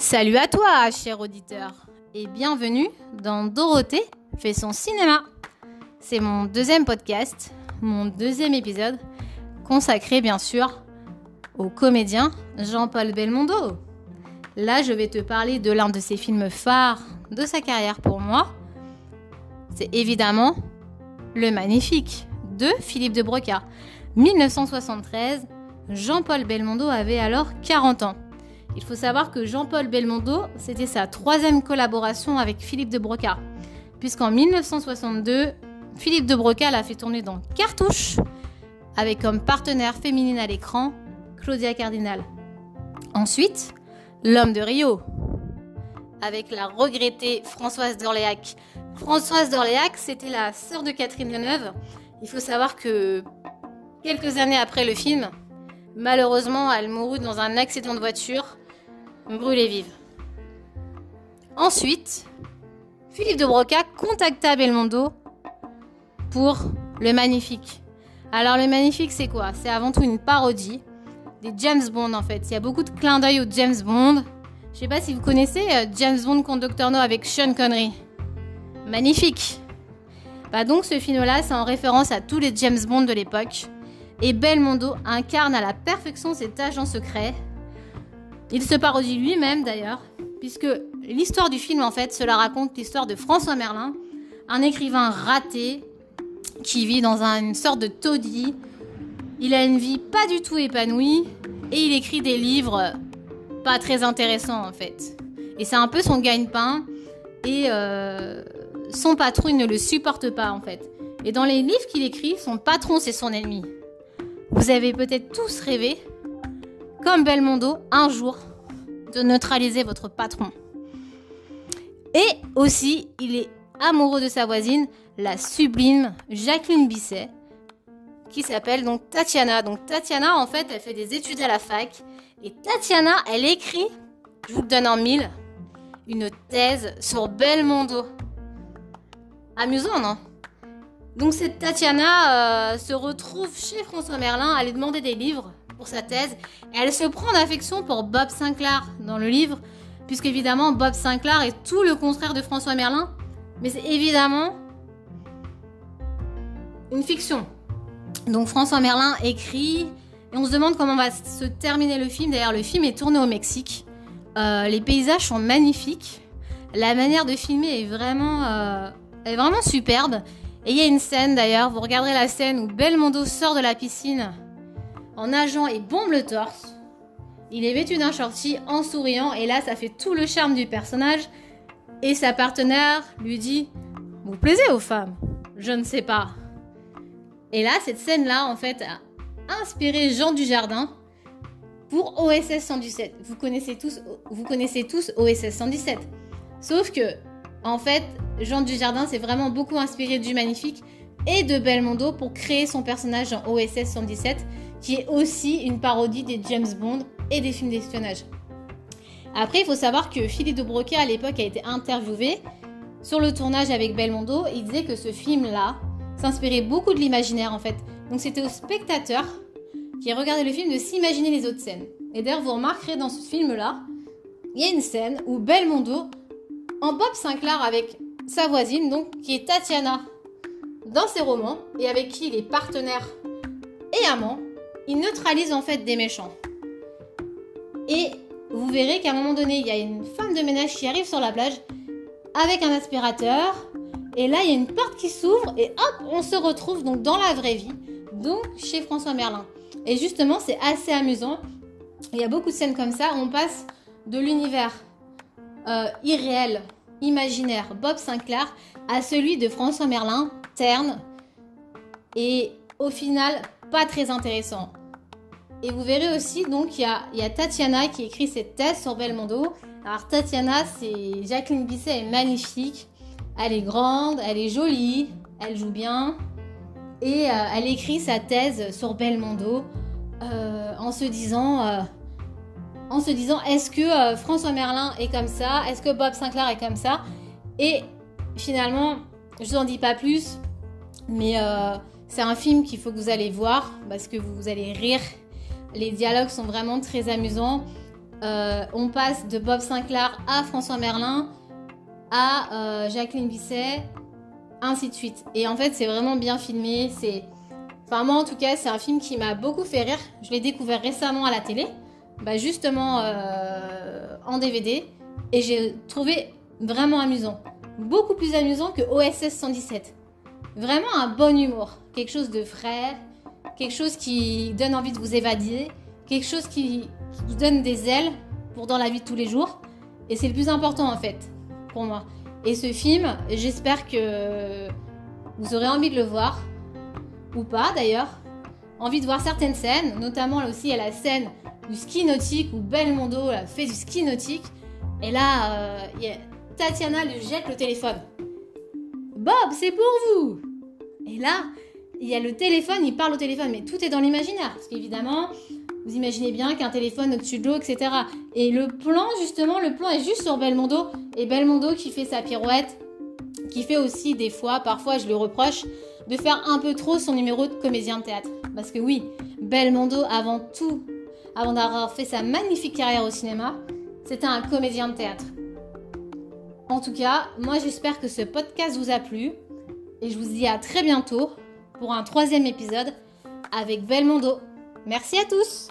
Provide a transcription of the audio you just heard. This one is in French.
Salut à toi, cher auditeur, et bienvenue dans Dorothée fait son cinéma. C'est mon deuxième podcast, mon deuxième épisode, consacré bien sûr au comédien Jean-Paul Belmondo. Là, je vais te parler de l'un de ses films phares de sa carrière pour moi. C'est évidemment Le Magnifique de Philippe de Broca. 1973, Jean-Paul Belmondo avait alors 40 ans. Il faut savoir que Jean-Paul Belmondo, c'était sa troisième collaboration avec Philippe de Broca, puisqu'en 1962, Philippe de Broca l'a fait tourner dans Cartouche, avec comme partenaire féminine à l'écran Claudia Cardinal. Ensuite, L'homme de Rio, avec la regrettée Françoise d'Orléac. Françoise d'Orléac, c'était la sœur de Catherine Deneuve. Il faut savoir que quelques années après le film, malheureusement, elle mourut dans un accident de voiture brûlée vive. Ensuite, Philippe de Broca contacta Belmondo pour Le Magnifique. Alors Le Magnifique, c'est quoi? C'est avant tout une parodie des James Bond en fait. Il y a beaucoup de clins d'œil aux James Bond. Je sais pas si vous connaissez euh, James Bond Conductor No avec Sean Connery. Magnifique. Bah donc ce film-là, c'est en référence à tous les James Bond de l'époque. Et Belmondo incarne à la perfection cet agent secret il se parodie lui-même d'ailleurs, puisque l'histoire du film en fait, cela raconte l'histoire de François Merlin, un écrivain raté qui vit dans une sorte de taudis. Il a une vie pas du tout épanouie et il écrit des livres pas très intéressants en fait. Et c'est un peu son gagne-pain et euh, son patron il ne le supporte pas en fait. Et dans les livres qu'il écrit, son patron c'est son ennemi. Vous avez peut-être tous rêvé comme Belmondo, un jour, de neutraliser votre patron. Et aussi, il est amoureux de sa voisine, la sublime Jacqueline Bisset, qui s'appelle donc Tatiana. Donc Tatiana, en fait, elle fait des études à la fac. Et Tatiana, elle écrit, je vous le donne en mille, une thèse sur Belmondo. Amusant, non? Donc cette Tatiana euh, se retrouve chez François Merlin à lui demander des livres pour sa thèse. Elle se prend d'affection pour Bob Sinclair dans le livre, puisque évidemment Bob Sinclair est tout le contraire de François Merlin, mais c'est évidemment une fiction. Donc François Merlin écrit, et on se demande comment va se terminer le film. D'ailleurs, le film est tourné au Mexique. Euh, les paysages sont magnifiques. La manière de filmer est vraiment, euh, est vraiment superbe. Et il y a une scène d'ailleurs, vous regarderez la scène où Belmondo sort de la piscine en nageant et bombe le torse. Il est vêtu d'un shorty en souriant et là ça fait tout le charme du personnage. Et sa partenaire lui dit Vous plaisez aux femmes? Je ne sais pas. Et là, cette scène-là, en fait, a inspiré Jean Dujardin pour OSS 117. Vous connaissez tous, vous connaissez tous OSS 117. Sauf que, en fait, Jean Dujardin s'est vraiment beaucoup inspiré du Magnifique et de Belmondo pour créer son personnage dans OSS 117 qui est aussi une parodie des James Bond et des films d'espionnage. Après, il faut savoir que Philippe de Broca, à l'époque, a été interviewé sur le tournage avec Belmondo. Il disait que ce film-là s'inspirait beaucoup de l'imaginaire, en fait. Donc, c'était au spectateur qui regardait le film de s'imaginer les autres scènes. Et d'ailleurs, vous remarquerez dans ce film-là, il y a une scène où Belmondo, en Bob Sinclair avec sa voisine, donc, qui est Tatiana dans ses romans, et avec qui il est partenaire et amant, il neutralise en fait des méchants. Et vous verrez qu'à un moment donné, il y a une femme de ménage qui arrive sur la plage avec un aspirateur. Et là, il y a une porte qui s'ouvre et hop, on se retrouve donc dans la vraie vie, donc chez François Merlin. Et justement, c'est assez amusant. Il y a beaucoup de scènes comme ça. On passe de l'univers euh, irréel, imaginaire, Bob Sinclair, à celui de François Merlin, terne. Et au final, pas très intéressant. Et vous verrez aussi, donc, il y a, Tatiana qui écrit cette thèse sur Belmondo. Alors, Tatiana, c'est Jacqueline Bisset, est magnifique. Elle est grande, elle est jolie, elle joue bien. Et euh, elle écrit sa thèse sur Belmondo euh, en se disant, euh, en se disant, est-ce que François Merlin est comme ça? Est-ce que Bob Sinclair est comme ça? Et finalement, je vous en dis pas plus, mais c'est un film qu'il faut que vous allez voir parce que vous allez rire. Les dialogues sont vraiment très amusants. euh, on passe de Bob Sinclair à François Merlin à euh, Jacqueline Bisset, ainsi de suite. Et en fait, c'est vraiment bien filmé. C'est, enfin moi en tout cas, c'est un film qui m'a beaucoup fait rire. Je l'ai découvert récemment à la télé, bah, justement euh, en DVD, et j'ai trouvé vraiment amusant, beaucoup plus amusant que OSS 117. Vraiment un bon humour, quelque chose de frais, quelque chose qui donne envie de vous évader, quelque chose qui, vous donne des ailes pour dans la vie de tous les jours. Et c'est le plus important en fait pour moi. Et ce film, j'espère que vous aurez envie de le voir, ou pas d'ailleurs. Envie de voir certaines scènes, notamment là aussi a la scène du ski nautique où Belmondo a fait du ski nautique. Et là, euh, Tatiana lui jette le téléphone. Bob, c'est pour vous Et là, il y a le téléphone, il parle au téléphone, mais tout est dans l'imaginaire. Parce qu'évidemment, vous imaginez bien qu'un téléphone au-dessus de l'eau, etc. Et le plan, justement, le plan est juste sur Belmondo. Et Belmondo qui fait sa pirouette, qui fait aussi des fois, parfois je le reproche, de faire un peu trop son numéro de comédien de théâtre. Parce que oui, Belmondo, avant tout, avant d'avoir fait sa magnifique carrière au cinéma, c'était un comédien de théâtre. En tout cas, moi j'espère que ce podcast vous a plu. Et je vous dis à très bientôt pour un troisième épisode avec Belmondo. Merci à tous